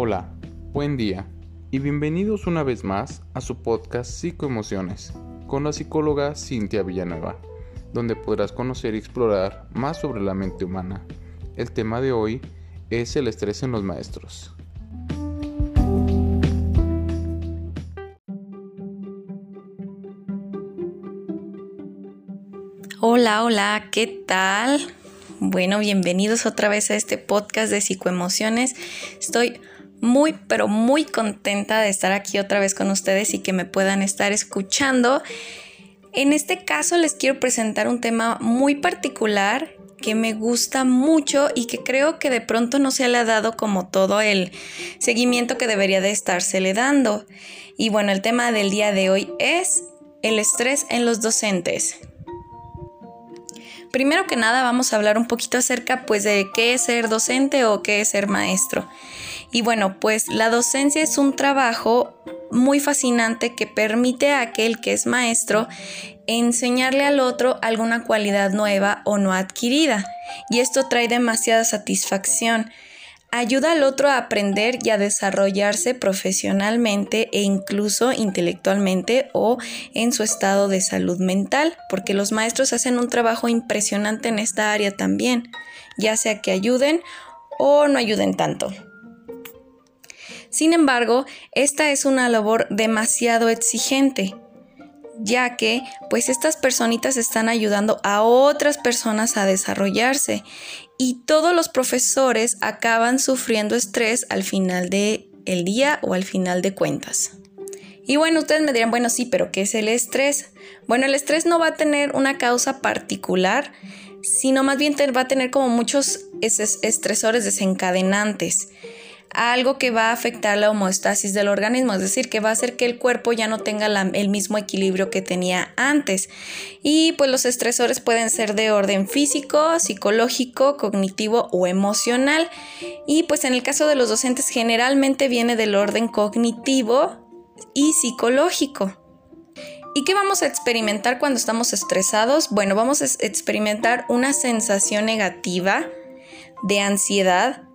Hola, buen día y bienvenidos una vez más a su podcast Psicoemociones con la psicóloga Cintia Villanueva, donde podrás conocer y explorar más sobre la mente humana. El tema de hoy es el estrés en los maestros. Hola, hola, ¿qué tal? Bueno, bienvenidos otra vez a este podcast de psicoemociones. Estoy muy, pero muy contenta de estar aquí otra vez con ustedes y que me puedan estar escuchando. En este caso les quiero presentar un tema muy particular que me gusta mucho y que creo que de pronto no se le ha dado como todo el seguimiento que debería de estársele dando. Y bueno, el tema del día de hoy es el estrés en los docentes. Primero que nada vamos a hablar un poquito acerca pues de qué es ser docente o qué es ser maestro. Y bueno, pues la docencia es un trabajo muy fascinante que permite a aquel que es maestro enseñarle al otro alguna cualidad nueva o no adquirida. Y esto trae demasiada satisfacción ayuda al otro a aprender y a desarrollarse profesionalmente e incluso intelectualmente o en su estado de salud mental, porque los maestros hacen un trabajo impresionante en esta área también, ya sea que ayuden o no ayuden tanto. Sin embargo, esta es una labor demasiado exigente, ya que pues estas personitas están ayudando a otras personas a desarrollarse y todos los profesores acaban sufriendo estrés al final del el día o al final de cuentas. Y bueno, ustedes me dirán, bueno, sí, pero ¿qué es el estrés? Bueno, el estrés no va a tener una causa particular, sino más bien va a tener como muchos estresores desencadenantes algo que va a afectar la homeostasis del organismo, es decir, que va a hacer que el cuerpo ya no tenga el mismo equilibrio que tenía antes. Y pues los estresores pueden ser de orden físico, psicológico, cognitivo o emocional. Y pues en el caso de los docentes generalmente viene del orden cognitivo y psicológico. ¿Y qué vamos a experimentar cuando estamos estresados? Bueno, vamos a experimentar una sensación negativa de ansiedad,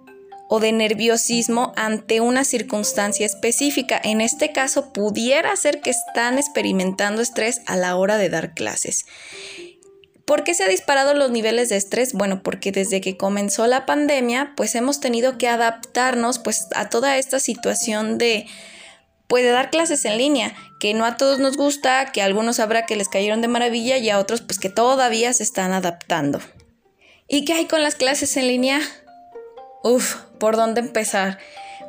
o de nerviosismo ante una circunstancia específica. En este caso, pudiera ser que están experimentando estrés a la hora de dar clases. ¿Por qué se han disparado los niveles de estrés? Bueno, porque desde que comenzó la pandemia, pues hemos tenido que adaptarnos pues a toda esta situación de puede dar clases en línea, que no a todos nos gusta, que a algunos habrá que les cayeron de maravilla y a otros pues que todavía se están adaptando. ¿Y qué hay con las clases en línea? Uf, ¿por dónde empezar?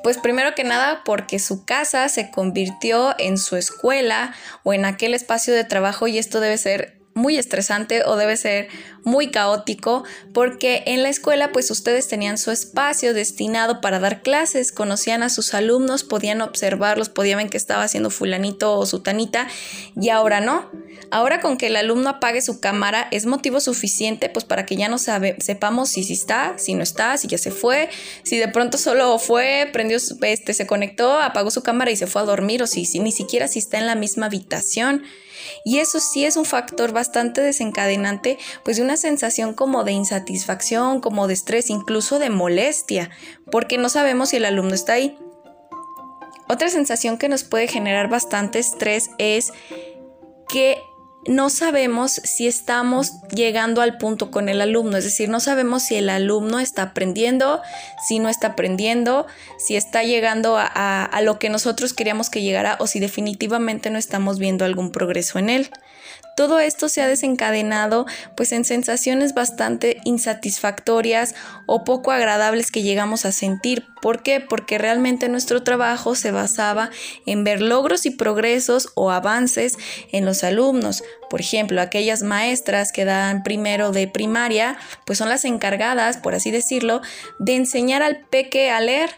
Pues primero que nada porque su casa se convirtió en su escuela o en aquel espacio de trabajo y esto debe ser muy estresante o debe ser muy caótico porque en la escuela pues ustedes tenían su espacio destinado para dar clases, conocían a sus alumnos, podían observarlos, podían ver que estaba haciendo fulanito o sutanita y ahora no. Ahora con que el alumno apague su cámara es motivo suficiente pues para que ya no sepamos si, si está, si no está, si ya se fue, si de pronto solo fue, prendió, este, se conectó, apagó su cámara y se fue a dormir o si, si ni siquiera si está en la misma habitación. Y eso sí es un factor bastante desencadenante, pues de una sensación como de insatisfacción, como de estrés, incluso de molestia, porque no sabemos si el alumno está ahí. Otra sensación que nos puede generar bastante estrés es que no sabemos si estamos llegando al punto con el alumno, es decir, no sabemos si el alumno está aprendiendo, si no está aprendiendo, si está llegando a, lo que nosotros queríamos que llegara o si definitivamente no estamos viendo algún progreso en él. Todo esto se ha desencadenado pues en sensaciones bastante insatisfactorias o poco agradables que llegamos a sentir. ¿Por qué? Porque realmente nuestro trabajo se basaba en ver logros y progresos o avances en los alumnos. Por ejemplo, aquellas maestras que dan primero de primaria, pues son las encargadas, por así decirlo, de enseñar al peque a leer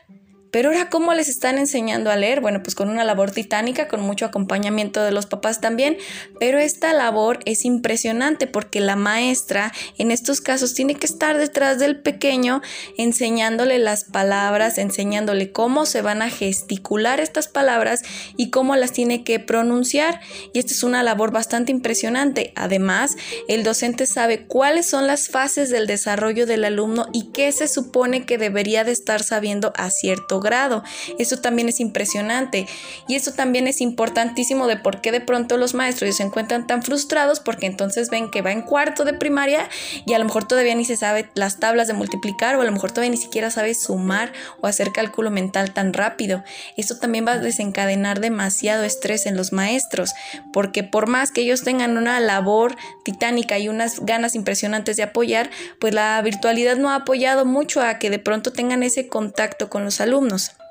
pero ahora, ¿cómo les están enseñando a leer? Bueno, pues con una labor titánica, con mucho acompañamiento de los papás también, pero esta labor es impresionante porque la maestra en estos casos tiene que estar detrás del pequeño enseñándole las palabras, enseñándole cómo se van a gesticular estas palabras y cómo las tiene que pronunciar. Y esta es una labor bastante impresionante. Además, el docente sabe cuáles son las fases del desarrollo del alumno y qué se supone que debería de estar sabiendo a cierto grado. Eso también es impresionante. Y eso también es importantísimo de por qué de pronto los maestros se encuentran tan frustrados porque entonces ven que va en cuarto de primaria y a lo mejor todavía ni se sabe las tablas de multiplicar o a lo mejor todavía ni siquiera sabe sumar o hacer cálculo mental tan rápido. Eso también va a desencadenar demasiado estrés en los maestros porque por más que ellos tengan una labor titánica y unas ganas impresionantes de apoyar, pues la virtualidad no ha apoyado mucho a que de pronto tengan ese contacto con los alumnos у нас.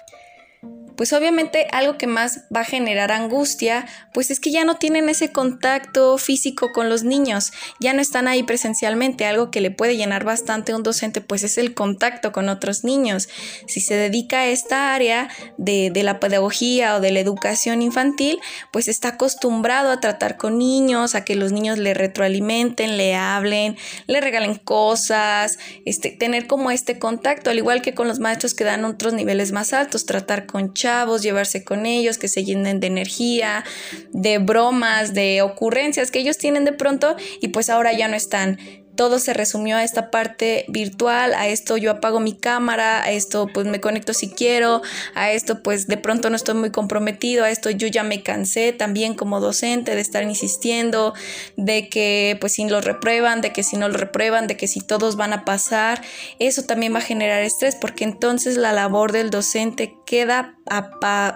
Pues obviamente algo que más va a generar angustia, pues es que ya no tienen ese contacto físico con los niños, ya no están ahí presencialmente, algo que le puede llenar bastante a un docente, pues es el contacto con otros niños. Si se dedica a esta área de, de la pedagogía o de la educación infantil, pues está acostumbrado a tratar con niños, a que los niños le retroalimenten, le hablen, le regalen cosas, este, tener como este contacto, al igual que con los maestros que dan otros niveles más altos, tratar con llevarse con ellos, que se llenen de energía, de bromas, de ocurrencias que ellos tienen de pronto y pues ahora ya no están todo se resumió a esta parte virtual, a esto yo apago mi cámara, a esto pues me conecto si quiero, a esto pues de pronto no estoy muy comprometido, a esto yo ya me cansé también como docente de estar insistiendo, de que pues si lo reprueban, de que si no lo reprueban, de que si todos van a pasar, eso también va a generar estrés porque entonces la labor del docente queda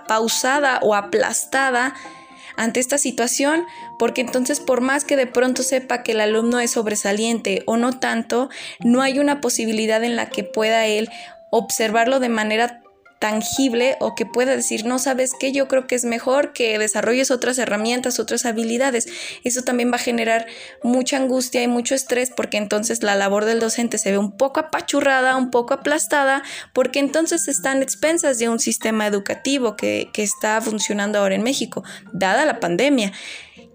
pausada o aplastada ante esta situación, porque entonces por más que de pronto sepa que el alumno es sobresaliente o no tanto, no hay una posibilidad en la que pueda él observarlo de manera tangible o que pueda decir, no sabes qué, yo creo que es mejor que desarrolles otras herramientas, otras habilidades. Eso también va a generar mucha angustia y mucho estrés porque entonces la labor del docente se ve un poco apachurrada, un poco aplastada, porque entonces están expensas de un sistema educativo que, que está funcionando ahora en México, dada la pandemia.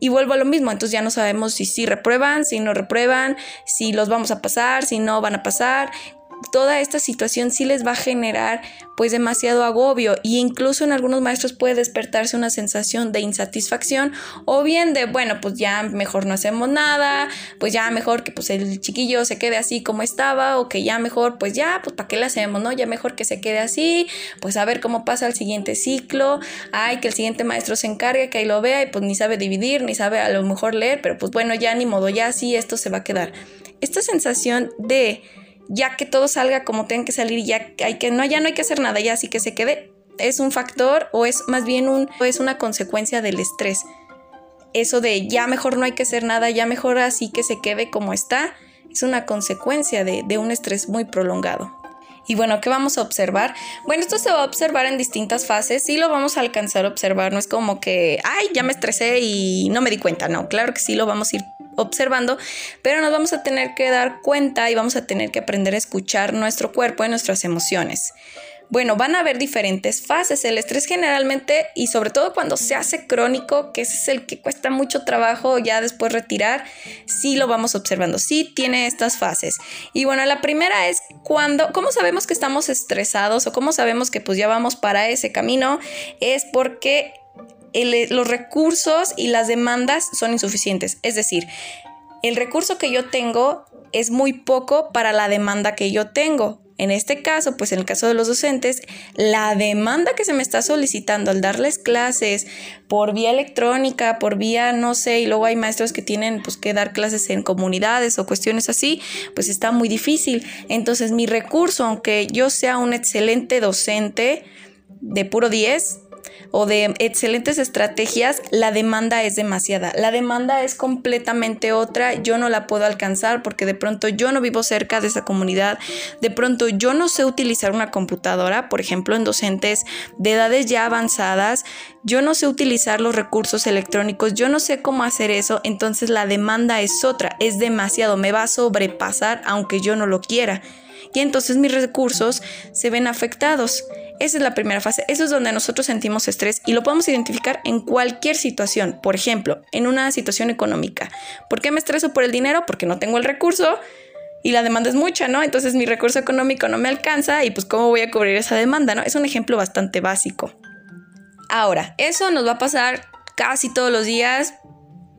Y vuelvo a lo mismo, entonces ya no sabemos si sí reprueban, si no reprueban, si los vamos a pasar, si no van a pasar, toda esta situación sí les va a generar pues demasiado agobio y incluso en algunos maestros puede despertarse una sensación de insatisfacción o bien de bueno pues ya mejor no hacemos nada pues ya mejor que pues el chiquillo se quede así como estaba o que ya mejor pues ya pues para qué le hacemos no ya mejor que se quede así pues a ver cómo pasa el siguiente ciclo ay que el siguiente maestro se encargue que ahí lo vea y pues ni sabe dividir ni sabe a lo mejor leer pero pues bueno ya ni modo ya así esto se va a quedar esta sensación de ya que todo salga como tenga que salir ya hay que no ya no hay que hacer nada ya así que se quede es un factor o es más bien un es una consecuencia del estrés. Eso de ya mejor no hay que hacer nada ya mejor así que se quede como está es una consecuencia de, de un estrés muy prolongado y bueno, ¿qué vamos a observar? Bueno, esto se va a observar en distintas fases, sí lo vamos a alcanzar a observar, no es como que, ay, ya me estresé y no me di cuenta, no, claro que sí lo vamos a ir observando, pero nos vamos a tener que dar cuenta y vamos a tener que aprender a escuchar nuestro cuerpo y nuestras emociones. Bueno, van a haber diferentes fases. El estrés generalmente, y sobre todo cuando se hace crónico, que ese es el que cuesta mucho trabajo ya después retirar, sí lo vamos observando, sí tiene estas fases. Y bueno, la primera es cuando, ¿cómo sabemos que estamos estresados o cómo sabemos que pues ya vamos para ese camino? Es porque los recursos y las demandas son insuficientes. Es decir, el recurso que yo tengo es muy poco para la demanda que yo tengo. En este caso, pues en el caso de los docentes, la demanda que se me está solicitando al darles clases por vía electrónica, por vía, no sé, y luego hay maestros que tienen pues que dar clases en comunidades o cuestiones así, pues está muy difícil. Entonces mi recurso, aunque yo sea un excelente docente de puro 10, o de excelentes estrategias, la demanda es demasiada. La demanda es completamente otra. Yo no la puedo alcanzar porque de pronto yo no vivo cerca de esa comunidad. De pronto yo no sé utilizar una computadora, por ejemplo, en docentes de edades ya avanzadas. Yo no sé utilizar los recursos electrónicos. Yo no sé cómo hacer eso. Entonces la demanda es otra. Es demasiado. Me va a sobrepasar aunque yo no lo quiera. Y entonces mis recursos se ven afectados. Esa es la primera fase. Eso es donde nosotros sentimos estrés y lo podemos identificar en cualquier situación. Por ejemplo, en una situación económica. ¿Por qué me estreso por el dinero? Porque no tengo el recurso y la demanda es mucha, ¿no? Entonces mi recurso económico no me alcanza y pues cómo voy a cubrir esa demanda, ¿no? Es un ejemplo bastante básico. Ahora, eso nos va a pasar casi todos los días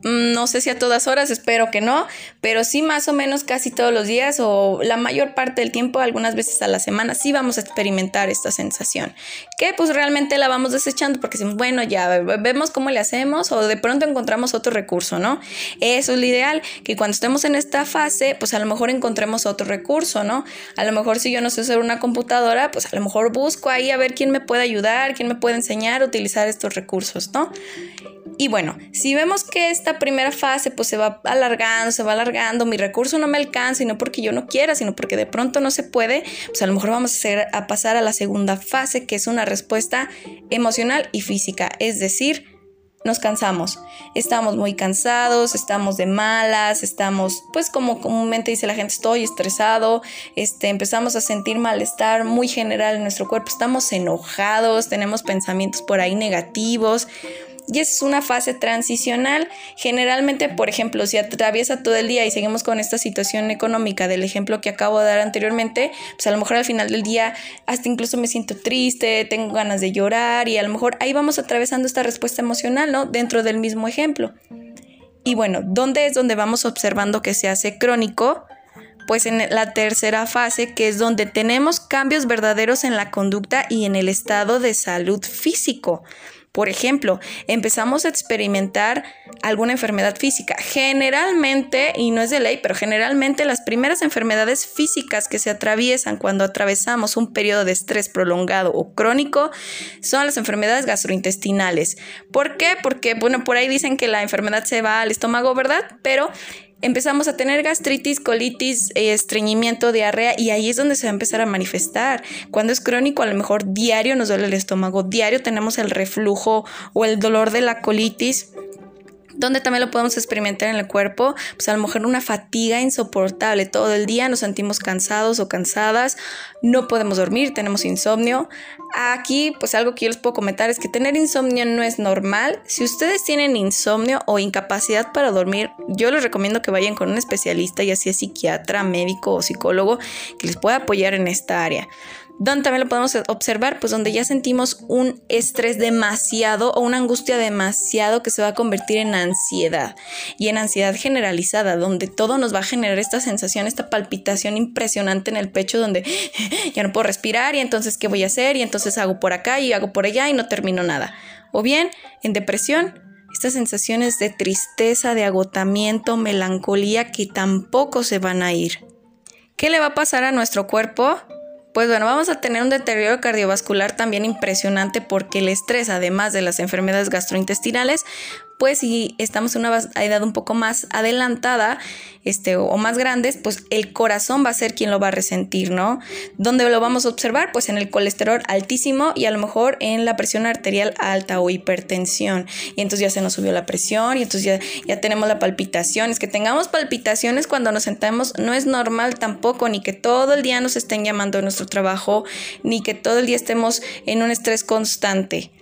no sé si a todas horas, espero que no, pero sí más o menos casi todos los días o la mayor parte del tiempo, algunas veces a la semana, sí vamos a experimentar esta sensación. Que pues realmente la vamos desechando porque decimos, bueno, ya vemos cómo le hacemos o de pronto encontramos otro recurso, ¿no? Eso es lo ideal, que cuando estemos en esta fase, pues a lo mejor encontremos otro recurso, ¿no? A lo mejor si yo no sé usar una computadora, pues a lo mejor busco ahí a ver quién me puede ayudar, quién me puede enseñar a utilizar estos recursos, ¿no? Y bueno, si vemos que esta primera fase pues se va alargando, se va alargando, mi recurso no me alcanza y no porque yo no quiera, sino porque de pronto no se puede, pues a lo mejor vamos a, a pasar a la segunda fase que es una respuesta emocional y física, es decir, nos cansamos, estamos muy cansados, estamos de malas, estamos, pues como comúnmente dice la gente, estoy estresado, este, empezamos a sentir malestar muy general en nuestro cuerpo, estamos enojados, tenemos pensamientos por ahí negativos, y es una fase transicional. Generalmente, por ejemplo, si atraviesa todo el día y seguimos con esta situación económica del ejemplo que acabo de dar anteriormente, pues a lo mejor al final del día hasta incluso me siento triste, tengo ganas de llorar y a lo mejor ahí vamos atravesando esta respuesta emocional, ¿no? Dentro del mismo ejemplo. Y bueno, ¿dónde es donde vamos observando que se hace crónico? Pues en la tercera fase, que es donde tenemos cambios verdaderos en la conducta y en el estado de salud físico. Por ejemplo, empezamos a experimentar alguna enfermedad física. Generalmente, y no es de ley, pero generalmente las primeras enfermedades físicas que se atraviesan cuando atravesamos un periodo de estrés prolongado o crónico son las enfermedades gastrointestinales. ¿Por qué? Porque, bueno, por ahí dicen que la enfermedad se va al estómago, ¿verdad? Pero empezamos a tener gastritis, colitis, eh, estreñimiento, diarrea y ahí es donde se va a empezar a manifestar. Cuando es crónico, a lo mejor diario nos duele el estómago, diario tenemos el reflujo o el dolor de la colitis donde también lo podemos experimentar en el cuerpo, pues a lo mejor una fatiga insoportable. Todo el día nos sentimos cansados o cansadas, no podemos dormir, tenemos insomnio. Aquí, pues algo que yo les puedo comentar es que tener insomnio no es normal. Si ustedes tienen insomnio o incapacidad para dormir, yo les recomiendo que vayan con un especialista, ya sea psiquiatra, médico o psicólogo, que les pueda apoyar en esta área. Donde también lo podemos observar, pues donde ya sentimos un estrés demasiado o una angustia demasiado que se va a convertir en ansiedad y en ansiedad generalizada, donde todo nos va a generar esta sensación, esta palpitación impresionante en el pecho, donde ya no puedo respirar y entonces qué voy a hacer y entonces hago por acá y hago por allá y no termino nada. O bien en depresión, estas sensaciones de tristeza, de agotamiento, melancolía que tampoco se van a ir. ¿Qué le va a pasar a nuestro cuerpo? Pues bueno, vamos a tener un deterioro cardiovascular también impresionante porque el estrés, además de las enfermedades gastrointestinales, pues si estamos en una edad un poco más adelantada este, o más grandes, pues el corazón va a ser quien lo va a resentir, ¿no? ¿Dónde lo vamos a observar? Pues en el colesterol altísimo y a lo mejor en la presión arterial alta o hipertensión. Y entonces ya se nos subió la presión y entonces ya, ya tenemos la palpitación. Es que tengamos palpitaciones cuando nos sentamos no es normal tampoco, ni que todo el día nos estén llamando a nuestro trabajo, ni que todo el día estemos en un estrés constante.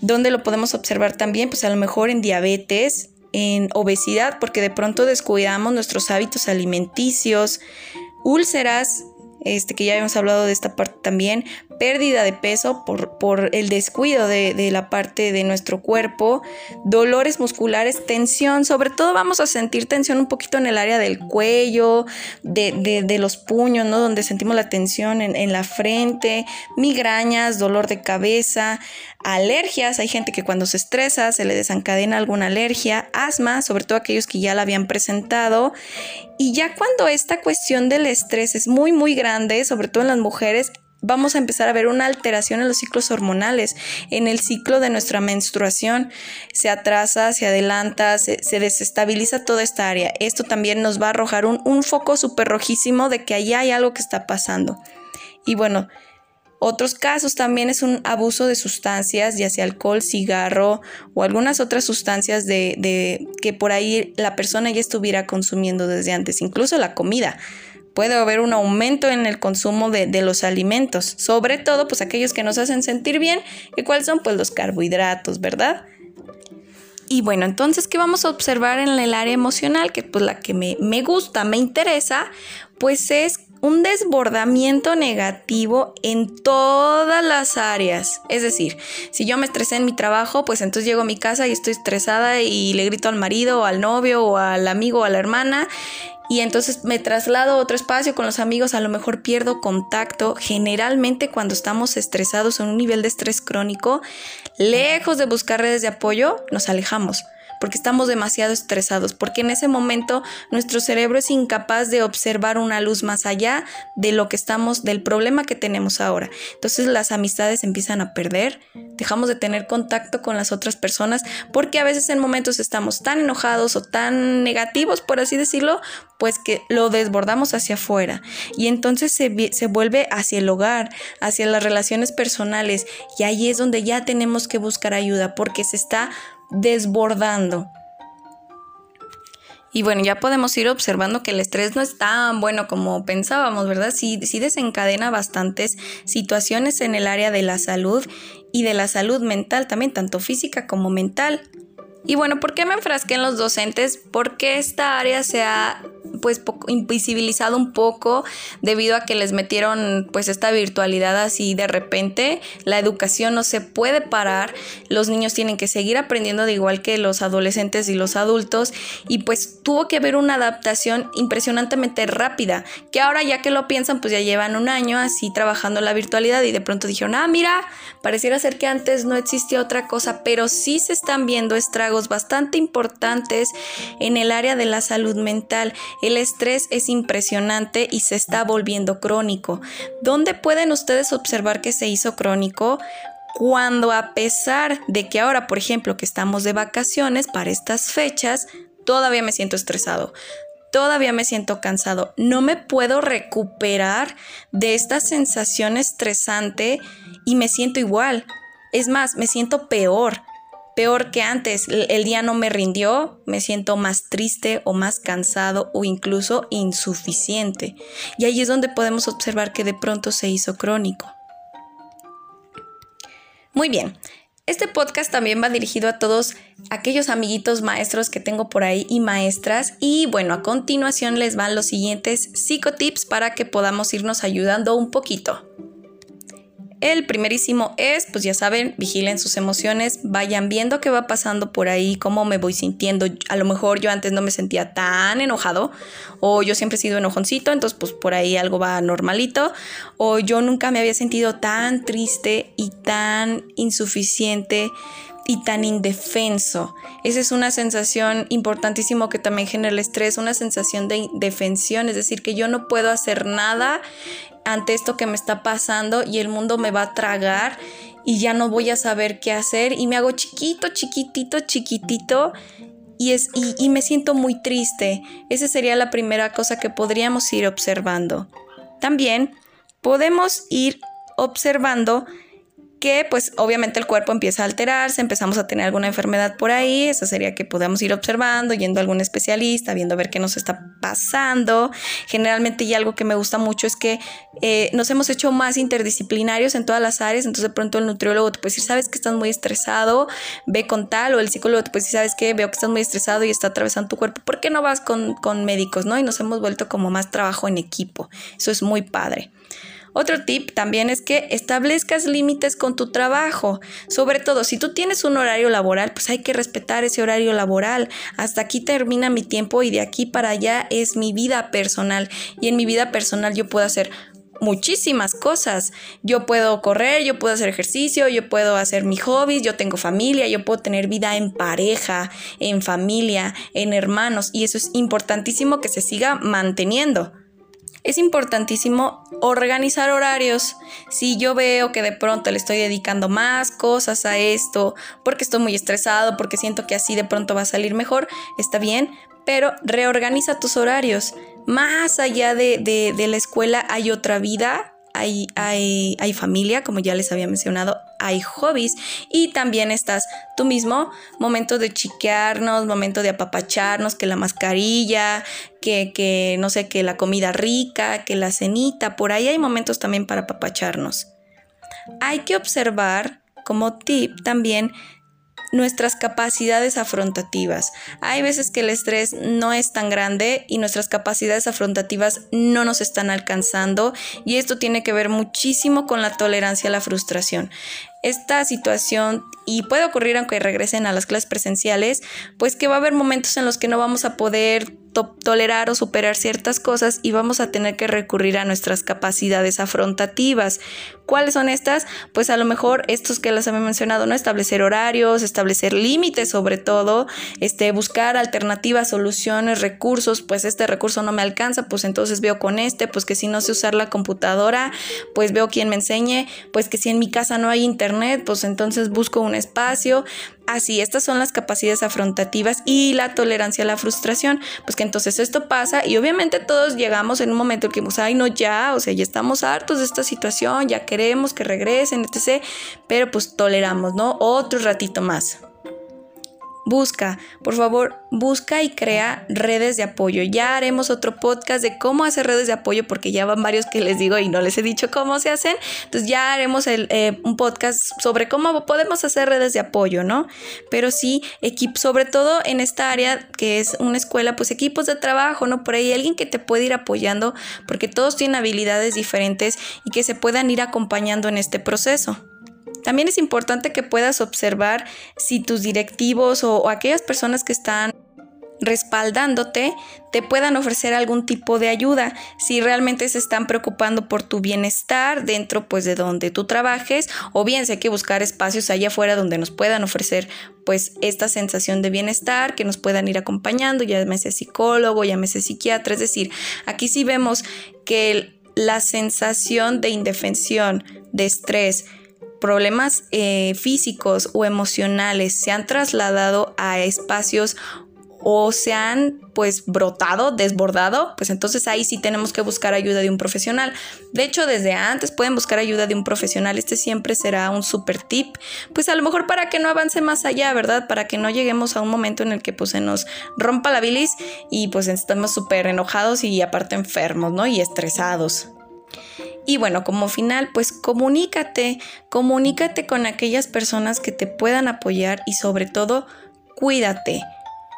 ¿Dónde lo podemos observar también? Pues a lo mejor en diabetes, en obesidad, porque de pronto descuidamos nuestros hábitos alimenticios, úlceras, este, que ya habíamos hablado de esta parte también, pérdida de peso por, por el descuido de, la parte de nuestro cuerpo, dolores musculares, tensión, sobre todo vamos a sentir tensión un poquito en el área del cuello, de, los puños, ¿no? Donde sentimos la tensión en, en la frente, migrañas, dolor de cabeza, alergias, hay gente que cuando se estresa se le desencadena alguna alergia, asma, sobre todo aquellos que ya la habían presentado, y ya cuando esta cuestión del estrés es muy, muy grande, sobre todo en las mujeres, vamos a empezar a ver una alteración en los ciclos hormonales, en el ciclo de nuestra menstruación. Se atrasa, se adelanta, se, desestabiliza toda esta área. Esto también nos va a arrojar un, un foco súper rojísimo de que allá hay algo que está pasando. Y bueno, otros casos también es un abuso de sustancias, ya sea alcohol, cigarro o algunas otras sustancias de, de que por ahí la persona ya estuviera consumiendo desde antes, incluso la comida puede haber un aumento en el consumo de, los alimentos, sobre todo pues aquellos que nos hacen sentir bien, y cuáles son pues los carbohidratos, ¿verdad? Y bueno, entonces, ¿qué vamos a observar en el área emocional? Que pues la que me, me gusta, me interesa, pues es un desbordamiento negativo en todas las áreas. Es decir, si yo me estresé en mi trabajo, pues entonces llego a mi casa y estoy estresada y le grito al marido o al novio o al amigo o a la hermana y entonces me traslado a otro espacio con los amigos, a lo mejor pierdo contacto. Generalmente cuando estamos estresados en un nivel de estrés crónico, lejos de buscar redes de apoyo, nos alejamos porque estamos demasiado estresados, porque en ese momento nuestro cerebro es incapaz de observar una luz más allá de lo que estamos, del problema que tenemos ahora. Entonces las amistades empiezan a perder, dejamos de tener contacto con las otras personas, porque a veces en momentos estamos tan enojados o tan negativos, por así decirlo, pues que lo desbordamos hacia afuera y entonces se, se, vuelve hacia el hogar, hacia las relaciones personales y ahí es donde ya tenemos que buscar ayuda porque se está desbordando. Y bueno, ya podemos ir observando que el estrés no es tan bueno como pensábamos, ¿verdad? Sí, desencadena bastantes situaciones en el área de la salud y de la salud mental también, tanto física como mental. Y bueno, ¿por qué me enfrasqué en los docentes? Porque esta área se ha pues invisibilizado un poco debido a que les metieron pues esta virtualidad así de repente. La educación no se puede parar, los niños tienen que seguir aprendiendo de igual que los adolescentes y los adultos. Y pues tuvo que haber una adaptación impresionantemente rápida, que ahora ya que lo piensan pues ya llevan un año así trabajando la virtualidad y de pronto dijeron, ah mira, pareciera ser que antes no existía otra cosa, pero sí se están viendo estragos bastante importantes en el área de la salud mental el estrés es impresionante y se está volviendo crónico. ¿Dónde pueden ustedes observar que se hizo crónico? Cuando a pesar de que ahora, por ejemplo, que estamos de vacaciones para estas fechas, todavía me siento estresado, todavía me siento cansado, no me puedo recuperar de esta sensación estresante y me siento igual. Es más, me siento peor peor que antes. El día no me rindió, me siento más triste o más cansado o incluso insuficiente. Y ahí es donde podemos observar que de pronto se hizo crónico. Muy bien, este podcast también va dirigido a todos aquellos amiguitos maestros que tengo por ahí y maestras. Y bueno, a continuación les van los siguientes psicotips para que podamos irnos ayudando un poquito. El primerísimo es, pues ya saben, vigilen sus emociones, vayan viendo qué va pasando por ahí, cómo me voy sintiendo. A lo mejor yo antes no me sentía tan enojado, o yo siempre he sido enojoncito, entonces pues por ahí algo va normalito, o yo nunca me había sentido tan triste y tan insuficiente y tan indefenso. Esa es una sensación importantísima que también genera el estrés, una sensación de indefensión, es decir, que yo no puedo hacer nada ante esto que me está pasando y el mundo me va a tragar y ya no voy a saber qué hacer y me hago chiquito, chiquitito, chiquitito y, es, y, me siento muy triste. Esa sería la primera cosa que podríamos ir observando. También podemos ir observando que pues obviamente el cuerpo empieza a alterarse, empezamos a tener alguna enfermedad por ahí, eso sería que podamos ir observando, yendo a algún especialista, viendo a ver qué nos está pasando. Generalmente y algo que me gusta mucho es que eh, nos hemos hecho más interdisciplinarios en todas las áreas, entonces de pronto el nutriólogo te puede decir, sabes que estás muy estresado, ve con tal, o el psicólogo te puede decir, sabes que veo que estás muy estresado y está atravesando tu cuerpo, ¿por qué no vas con, con médicos? ¿no? Y nos hemos vuelto como más trabajo en equipo, eso es muy padre. Otro tip también es que establezcas límites con tu trabajo. Sobre todo, si tú tienes un horario laboral, pues hay que respetar ese horario laboral. Hasta aquí termina mi tiempo y de aquí para allá es mi vida personal. Y en mi vida personal yo puedo hacer muchísimas cosas. Yo puedo correr, yo puedo hacer ejercicio, yo puedo hacer mis hobbies, yo tengo familia, yo puedo tener vida en pareja, en familia, en hermanos y eso es importantísimo que se siga manteniendo es importantísimo organizar horarios. Si yo veo que de pronto le estoy dedicando más cosas a esto, porque estoy muy estresado, porque siento que así de pronto va a salir mejor, está bien, pero reorganiza tus horarios. Más allá de, de la escuela hay otra vida hay, hay, familia, como ya les había mencionado, hay hobbies y también estás tú mismo, momento de chiquearnos, momento de apapacharnos, que la mascarilla, que, que no sé, que la comida rica, que la cenita, por ahí hay momentos también para apapacharnos. Hay que observar como tip también nuestras capacidades afrontativas. Hay veces que el estrés no es tan grande y nuestras capacidades afrontativas no nos están alcanzando y esto tiene que ver muchísimo con la tolerancia a la frustración esta situación, y puede ocurrir aunque regresen a las clases presenciales, pues que va a haber momentos en los que no vamos a poder tolerar o superar ciertas cosas y vamos a tener que recurrir a nuestras capacidades afrontativas. ¿Cuáles son estas? Pues a lo mejor estos que les había mencionado, ¿no? Establecer horarios, establecer límites sobre todo, este, buscar alternativas, soluciones, recursos, pues este recurso no me alcanza, pues entonces veo con este, pues que si no sé usar la computadora, pues veo quien me enseñe, pues que si en mi casa no hay internet, pues entonces busco un espacio, Así, estas son las capacidades afrontativas y la tolerancia a la frustración. Pues que entonces esto pasa y obviamente todos llegamos en un momento en que decimos, ay, no, ya, o sea, ya estamos hartos de esta situación, ya queremos que regresen, etc. Pero pues toleramos, ¿no? Otro ratito más. Busca, por favor, busca y crea redes de apoyo. Ya haremos otro podcast de cómo hacer redes de apoyo porque ya van varios que les digo y no les he dicho cómo se hacen. Entonces ya haremos eh, un podcast sobre cómo podemos hacer redes de apoyo, ¿no? Pero sí, sobre todo en esta área que es una escuela, pues equipos de trabajo, ¿no? Por ahí alguien que te puede ir apoyando porque todos tienen habilidades diferentes y que se puedan ir acompañando en este proceso. También es importante que puedas observar si tus directivos o, aquellas personas que están respaldándote te puedan ofrecer algún tipo de ayuda. Si realmente se están preocupando por tu bienestar dentro pues de donde tú trabajes o bien si hay que buscar espacios allá afuera donde nos puedan ofrecer pues esta sensación de bienestar que nos puedan ir acompañando llámese psicólogo llámese psiquiatra. Es decir aquí sí vemos que la sensación de indefensión de estrés problemas eh, físicos o emocionales se han trasladado a espacios o se han pues brotado, desbordado, pues entonces ahí sí tenemos que buscar ayuda de un profesional. De hecho, desde antes pueden buscar ayuda de un profesional. Este siempre será un super tip, pues a lo mejor para que no avance más allá, ¿verdad? Para que no lleguemos a un momento en el que pues se nos rompa la bilis y pues estamos súper enojados y aparte enfermos, ¿no? Y estresados. Y bueno, como final, pues comunícate, comunícate con aquellas personas que te puedan apoyar y sobre todo, cuídate.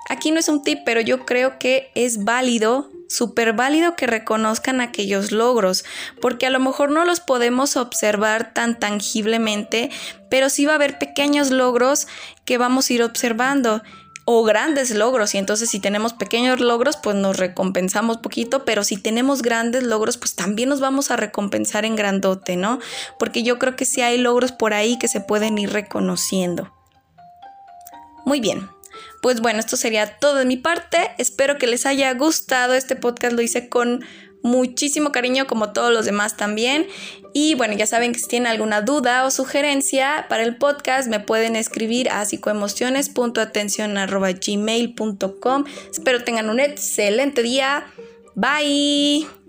Aquí no es un tip, pero yo creo que es válido, súper válido que reconozcan aquellos logros, porque a lo mejor no los podemos observar tan tangiblemente, pero sí va a haber pequeños logros que vamos a ir observando o grandes logros y entonces si tenemos pequeños logros pues nos recompensamos poquito, pero si tenemos grandes logros pues también nos vamos a recompensar en grandote, ¿no? Porque yo creo que sí hay logros por ahí que se pueden ir reconociendo. Muy bien. Pues bueno, esto sería todo de mi parte. Espero que les haya gustado. Este podcast lo hice con muchísimo cariño como todos los demás también. Y bueno, ya saben que si tienen alguna duda o sugerencia para el podcast me pueden escribir a psicoemociones.atención.gmail.com Espero tengan un excelente día. Bye.